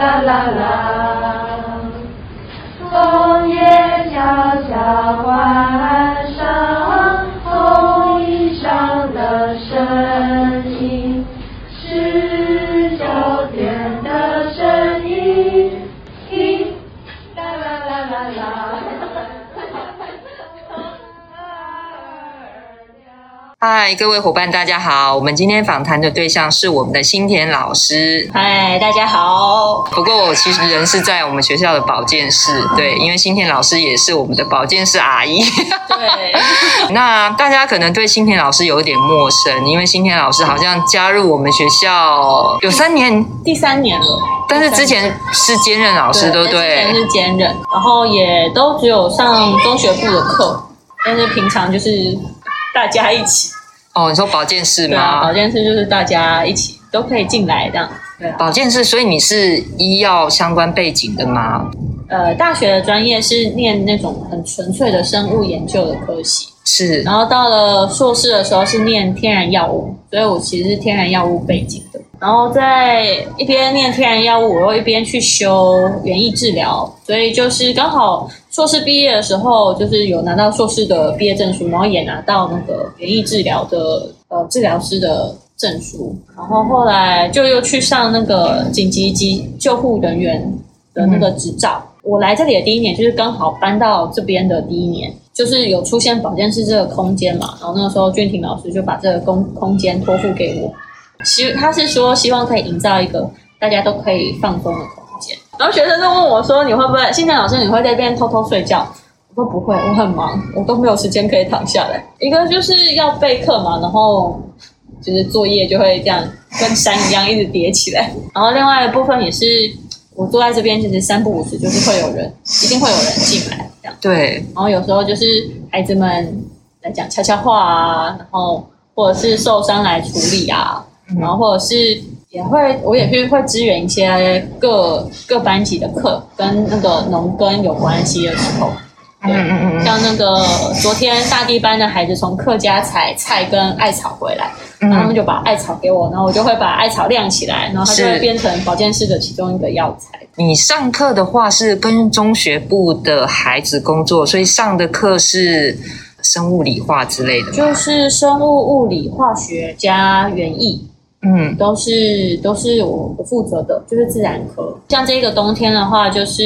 啦啦啦，嗨，各位伙伴，大家好。我们今天访谈的对象是我们的新田老师。嗨，大家好。不过我其实人是在我们学校的保健室，对，因为新田老师也是我们的保健室阿姨。对。那大家可能对新田老师有点陌生，因为新田老师好像加入我们学校有三年，第三年了。但是之前是兼任老师，对不对？对，之前是兼任，然后也都只有上中学部的课，但是平常就是。大家一起哦，你说保健室吗？啊、保健室就是大家一起都可以进来这样。对、啊，保健室，所以你是医药相关背景的吗？呃，大学的专业是念那种很纯粹的生物研究的科系，是。然后到了硕士的时候是念天然药物，所以我其实是天然药物背景的。然后在一边念天然药物，我又一边去修园艺治疗，所以就是刚好硕士毕业的时候，就是有拿到硕士的毕业证书，然后也拿到那个园艺治疗的呃治疗师的证书，然后后来就又去上那个紧急急救护人员的那个执照。嗯、我来这里的第一年，就是刚好搬到这边的第一年，就是有出现保健室这个空间嘛，然后那个时候俊廷老师就把这个空空间托付给我。希他是说希望可以营造一个大家都可以放松的空间，然后学生就问我说，你会不会？新田老师你会在这边偷偷睡觉？我说不会，我很忙，我都没有时间可以躺下来。一个就是要备课嘛，然后就是作业就会这样跟山一样一直叠起来。然后另外一部分也是我坐在这边，其实三不五时就是会有人，一定会有人进来这样。对。然后有时候就是孩子们来讲悄悄话啊，然后或者是受伤来处理啊。然后或者是也会，我也是会支援一些各各班级的课，跟那个农耕有关系的时候，嗯嗯嗯，像那个昨天大地班的孩子从客家采菜跟艾草回来，然后他们就把艾草给我，然后我就会把艾草晾起来，然后它就会变成保健室的其中一个药材。你上课的话是跟中学部的孩子工作，所以上的课是生物理化之类的，就是生物、物理、化学加园艺。嗯，都是都是我我负责的，就是自然科。像这个冬天的话，就是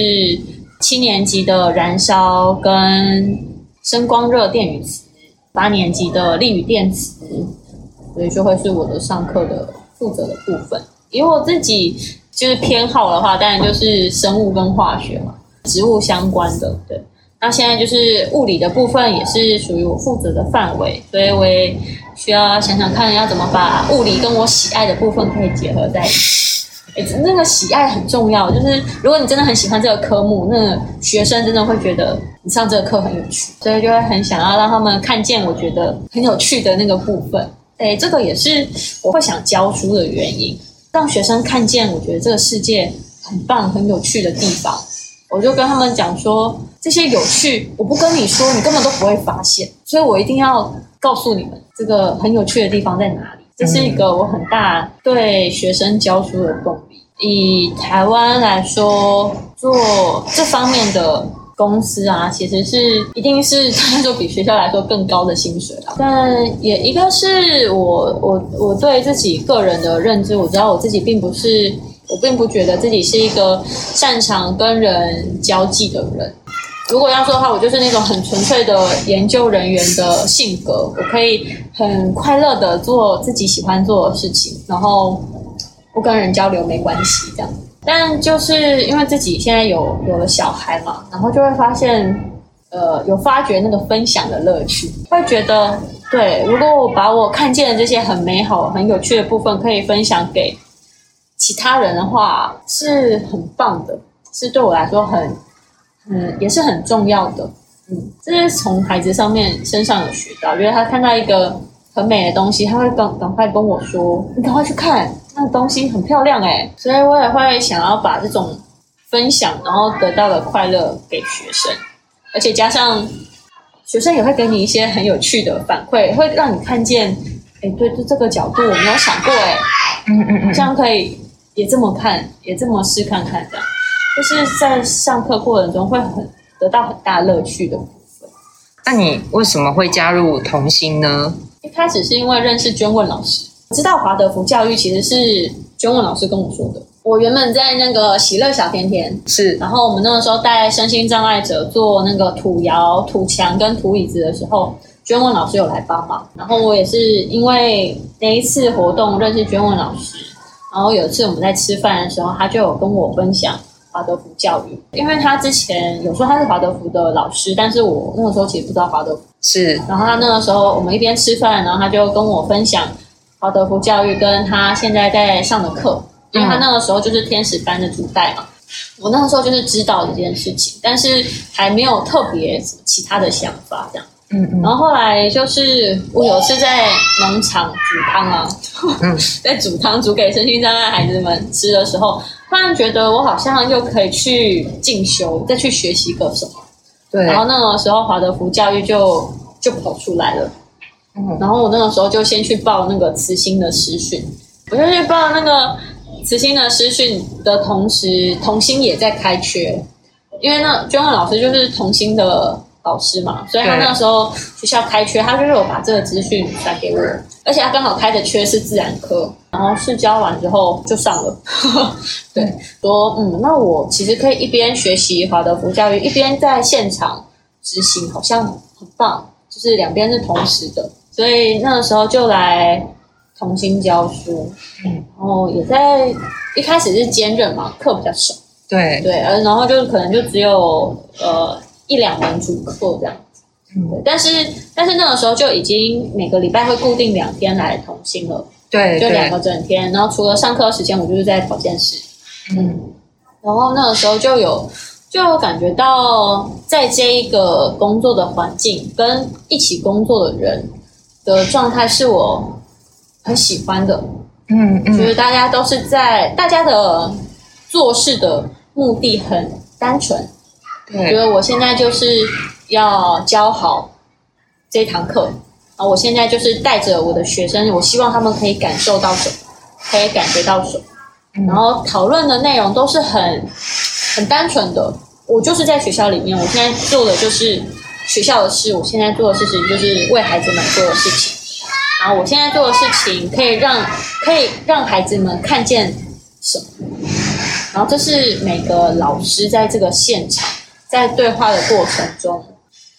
七年级的燃烧跟声光热电与磁，八年级的力与电磁，所以就会是我的上课的负责的部分。因为我自己就是偏好的话，当然就是生物跟化学嘛，植物相关的。对，那现在就是物理的部分也是属于我负责的范围，所以我也。需要想想看，要怎么把物理跟我喜爱的部分可以结合在一起。诶，那个喜爱很重要，就是如果你真的很喜欢这个科目，那学生真的会觉得你上这个课很有趣，所以就会很想要让他们看见我觉得很有趣的那个部分。诶，这个也是我会想教书的原因，让学生看见我觉得这个世界很棒、很有趣的地方。我就跟他们讲说，这些有趣，我不跟你说，你根本都不会发现，所以我一定要告诉你们。这个很有趣的地方在哪里？这是一个我很大对学生教书的动力。以台湾来说，做这方面的公司啊，其实是一定是他说比学校来说更高的薪水了。但也一个是我我我对自己个人的认知，我知道我自己并不是，我并不觉得自己是一个擅长跟人交际的人。如果要说的话，我就是那种很纯粹的研究人员的性格，我可以很快乐的做自己喜欢做的事情，然后不跟人交流没关系这样。但就是因为自己现在有有了小孩嘛，然后就会发现，呃，有发掘那个分享的乐趣，会觉得对，如果我把我看见的这些很美好、很有趣的部分可以分享给其他人的话，是很棒的，是对我来说很。嗯，也是很重要的。嗯，这是从孩子上面身上有学到，觉得他看到一个很美的东西，他会赶赶快跟我说：“你赶快去看，那个东西很漂亮诶。”所以我也会想要把这种分享，然后得到的快乐给学生，而且加上学生也会给你一些很有趣的反馈，会让你看见，哎，对，就这个角度我没有想过，哎，嗯嗯嗯，这样可以也这么看，也这么试看看这样，就是在上课过程中会很得到很大乐趣的部分。那你为什么会加入童心呢？一开始是因为认识娟问老师，知道华德福教育其实是娟问老师跟我说的。我原本在那个喜乐小甜甜是，然后我们那个时候带身心障碍者做那个土窑、土墙跟土椅子的时候，娟问老师有来帮忙。然后我也是因为那一次活动认识娟问老师，然后有一次我们在吃饭的时候，他就有跟我分享华德福教育，因为他之前有说他是华德福的老师，但是我那个时候其实不知道华德福是。然后他那个时候我们一边吃饭，然后他就跟我分享华德福教育跟他现在在上的课。因为他那个时候就是天使班的主带嘛，我那个时候就是知道这件事情，但是还没有特别什么其他的想法这样。嗯嗯。然后后来就是我有次在农场煮汤啊，嗯、在煮汤煮给身心障碍孩子们吃的时候，突然觉得我好像又可以去进修，再去学习个什么。对。然后那个时候华德福教育就就跑出来了。嗯。然后我那个时候就先去报那个慈心的师训，我就去报那个。慈心的师训的同时，童心也在开缺，因为那娟文老师就是童心的老师嘛，所以他那个时候学校开缺，他就是有把这个资讯传给我，而且他刚好开的缺是自然科，然后试教完之后就上了，对，说嗯，那我其实可以一边学习华德福教育，一边在现场执行，好像很棒，就是两边是同时的，所以那个时候就来。重新教书，嗯，然后也在一开始是兼任嘛，课比较少，对。对，然后就可能就只有呃一两门主课这样对，但是但是那个时候就已经每个礼拜会固定两天来同心了，对，就两个整天，然后除了上课时间，我就是在保健室，嗯，然后那个时候就有就有感觉到在这一个工作的环境跟一起工作的人的状态是我。很喜欢的，嗯嗯，就是大家都是在大家的做事的目的很单纯，对，觉得我现在就是要教好这一堂课，啊，我现在就是带着我的学生，我希望他们可以感受到什么，可以感觉到什么，嗯，然后讨论的内容都是很很单纯的，我就是在学校里面，我现在做的就是学校的事，我现在做的事情就是为孩子们做的事情。然后我现在做的事情可以让可以让孩子们看见什么？然后这是每个老师在这个现场在对话的过程中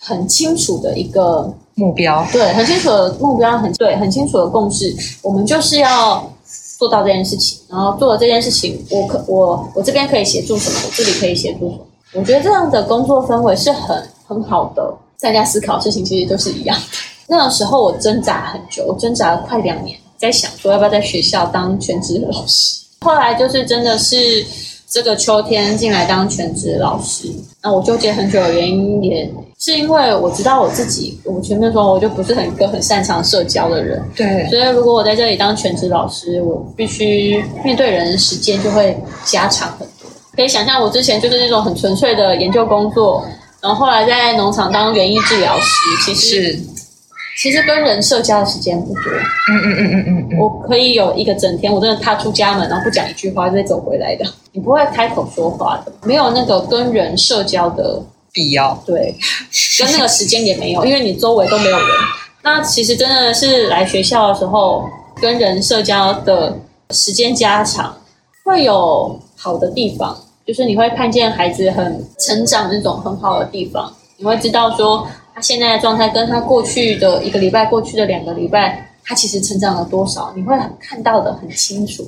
很清楚的一个目标，对，很清楚的目标，很对，很清楚的共识。我们就是要做到这件事情，然后做了这件事情，我可我我这边可以协助什么？我这里可以协助什么？我觉得这样的工作氛围是很很好的。大家思考的事情其实都是一样的。那个时候我挣扎很久，我挣扎了快两年，在想说要不要在学校当全职老师。后来就是真的是这个秋天进来当全职老师。那我纠结很久的原因，也是因为我知道我自己，我前面说我就不是很一个很擅长社交的人。对。所以如果我在这里当全职老师，我必须面对人的时间就会加长很多。可以想象我之前就是那种很纯粹的研究工作，然后后来在农场当园艺治疗师，其实是。其实跟人社交的时间不多，嗯嗯嗯嗯嗯，我可以有一个整天，我真的踏出家门，然后不讲一句话就再走回来的。你不会开口说话的，没有那个跟人社交的必要，对，跟那个时间也没有，因为你周围都没有人。那其实真的是来学校的时候，跟人社交的时间加长，会有好的地方，就是你会看见孩子很成长那种很好的地方，你会知道说。他现在的状态跟他过去的一个礼拜、过去的两个礼拜，他其实成长了多少？你会看到的很清楚。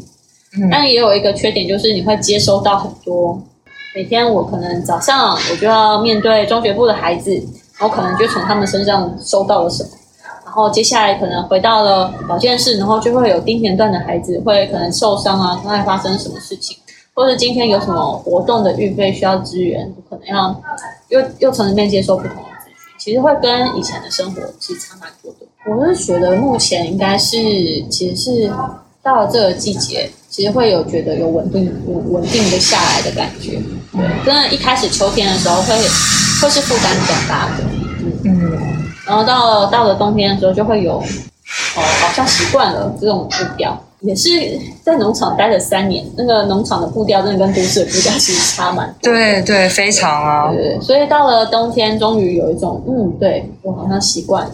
嗯，但也有一个缺点，就是你会接收到很多。每天我可能早上我就要面对中学部的孩子，我可能就从他们身上收到了什么。然后接下来可能回到了保健室，然后就会有丁田段的孩子会可能受伤啊，刚才发生什么事情，或者今天有什么活动的预备需要支援，可能要又又从里面接受不同。其实会跟以前的生活其实差蛮多的。我是觉得目前应该是，其实是到了这个季节，其实会有觉得有稳定、稳定的下来的感觉。对，真的，一开始秋天的时候会会是负担比较大的，嗯，然后到了到了冬天的时候就会有，哦，好像习惯了这种步调，也是在农场待了三年，那个农场的步调真的跟都市的步调其实差蛮多。对对，非常啊。对，所以到了冬天，终于有一种嗯，对我好像习惯了。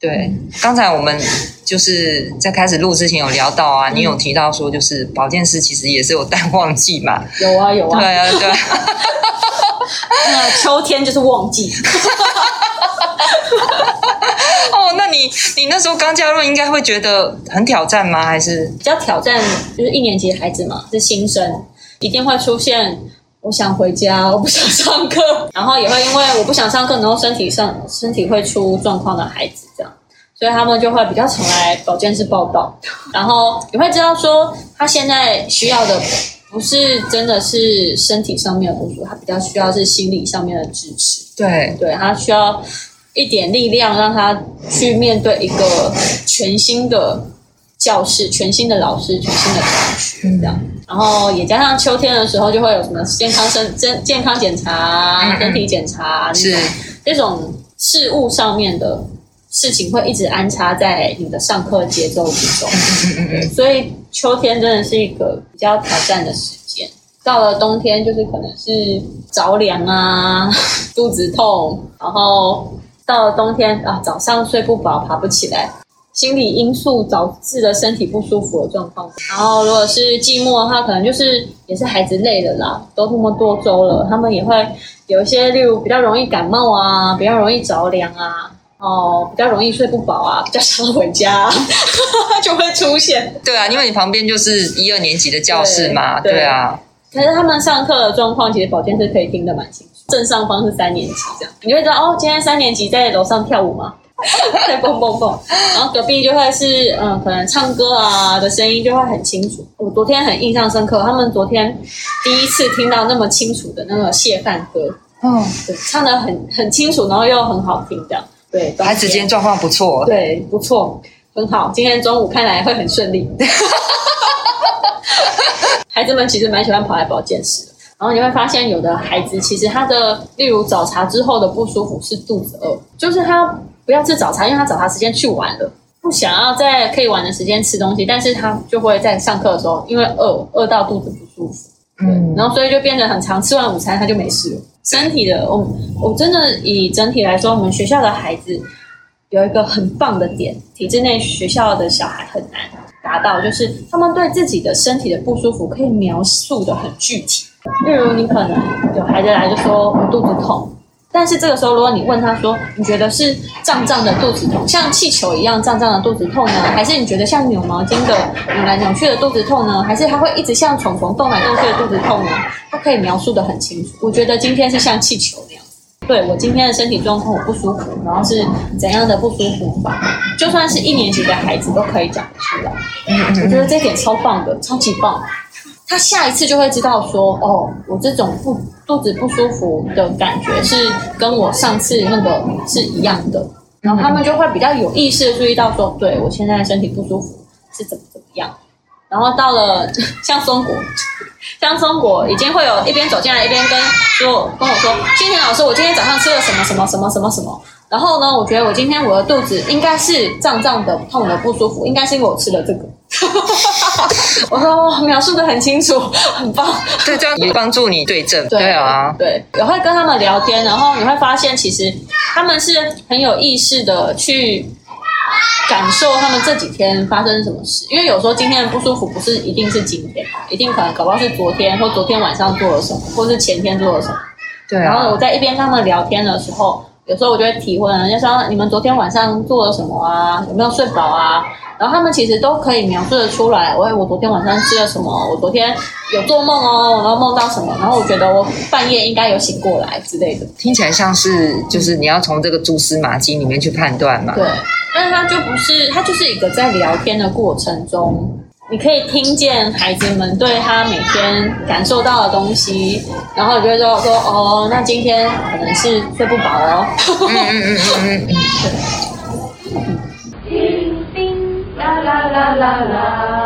对，刚才我们就是在开始录之前有聊到啊，嗯、你有提到说，就是保健师其实也是有淡旺季嘛。有啊有啊。对啊对啊。那秋天就是旺季。哦，那你你那时候刚加入，应该会觉得很挑战吗？还是比较挑战？就是一年级的孩子嘛，是新生，一定会出现我想回家，我不想上课，然后也会因为我不想上课，然后身体上身体会出状况的孩子，这样，所以他们就会比较常来保健室报道，然后你会知道说他现在需要的不是真的是身体上面的不足，他比较需要是心理上面的支持，对，对他需要。一点力量，让他去面对一个全新的教室、全新的老师、全新的同学，这样。然后也加上秋天的时候，就会有什么健康身、健健康检查、身体检查，是这种事物上面的事情，会一直安插在你的上课节奏之中。所以秋天真的是一个比较挑战的时间。到了冬天，就是可能是着凉啊，肚子痛，然后。到了冬天啊，早上睡不饱，爬不起来，心理因素导致的身体不舒服的状况。然后，如果是寂寞的话，可能就是也是孩子累了啦，都这么多周了，他们也会有一些，例如比较容易感冒啊，比较容易着凉啊，哦，比较容易睡不饱啊，比较想回家，就会出现。对啊，因为你旁边就是一二年级的教室嘛，对，对啊。可是他们上课的状况，其实保健室可以听得蛮清楚。正上方是三年级，这样你会知道哦。今天三年级在楼上跳舞吗？在蹦蹦蹦。然后隔壁就会是嗯，可能唱歌啊的声音就会很清楚。我昨天很印象深刻，他们昨天第一次听到那么清楚的那个谢饭歌，嗯，对，唱的很很清楚，然后又很好听，这样对。孩子今天状况不错，对，不错，很好。今天中午看来会很顺利。孩子们其实蛮喜欢跑来保健室。然后你会发现，有的孩子其实他的，例如早茶之后的不舒服是肚子饿，就是他不要吃早茶，因为他早茶时间去晚了，不想要在可以玩的时间吃东西，但是他就会在上课的时候，因为饿饿到肚子不舒服，嗯，然后所以就变得很常，吃完午餐他就没事了。身体的，我我真的以整体来说，我们学校的孩子有一个很棒的点，体制内学校的小孩很难达到，就是他们对自己的身体的不舒服可以描述的很具体。例如，你可能有孩子来就说我肚子痛，但是这个时候，如果你问他说，你觉得是胀胀的肚子痛，像气球一样胀胀的肚子痛呢，还是你觉得像扭毛巾的扭来扭去的肚子痛呢，还是他会一直像虫虫动来动去的肚子痛呢？他可以描述得很清楚。我觉得今天是像气球那样，对，我今天的身体状况我不舒服，然后是怎样的不舒服法，就算是一年级的孩子都可以讲出来。我觉得这点超棒的，超级棒。他下一次就会知道说，哦，我这种不肚子不舒服的感觉是跟我上次那个是一样的，然后他们就会比较有意识的注意到说，对，我现在身体不舒服是怎么怎么样，然后到了 像松果，像松果已经会有一边走进来一边跟说跟我说，心婷老师，我今天早上吃了什么什么什么什么什么。然后呢，我觉得我今天我的肚子应该是胀胀的、痛的、不舒服，应该是因为我吃了这个。我说描述的很清楚，很棒。对，这样也帮助你对症。对啊，对，也会跟他们聊天，然后你会发现，其实他们是很有意识的去感受他们这几天发生什么事。因为有时候今天的不舒服不是一定是今天，一定可能搞不好是昨天或昨天晚上做了什么，或是前天做了什么。对啊。然后我在一边跟他们聊天的时候。有时候我就会提问，就说你们昨天晚上做了什么啊？有没有睡饱啊？然后他们其实都可以描述的出来。我我昨天晚上吃了什么？我昨天有做梦哦，然后梦到什么？然后我觉得我半夜应该有醒过来之类的。听起来像是就是你要从这个蛛丝马迹里面去判断嘛。对，但是它就不是，它就是一个在聊天的过程中。你可以听见孩子们对他每天感受到的东西，然后你就会说说哦，那今天可能是睡不饱哦。嗯嗯嗯嗯 叮啦啦啦啦啦。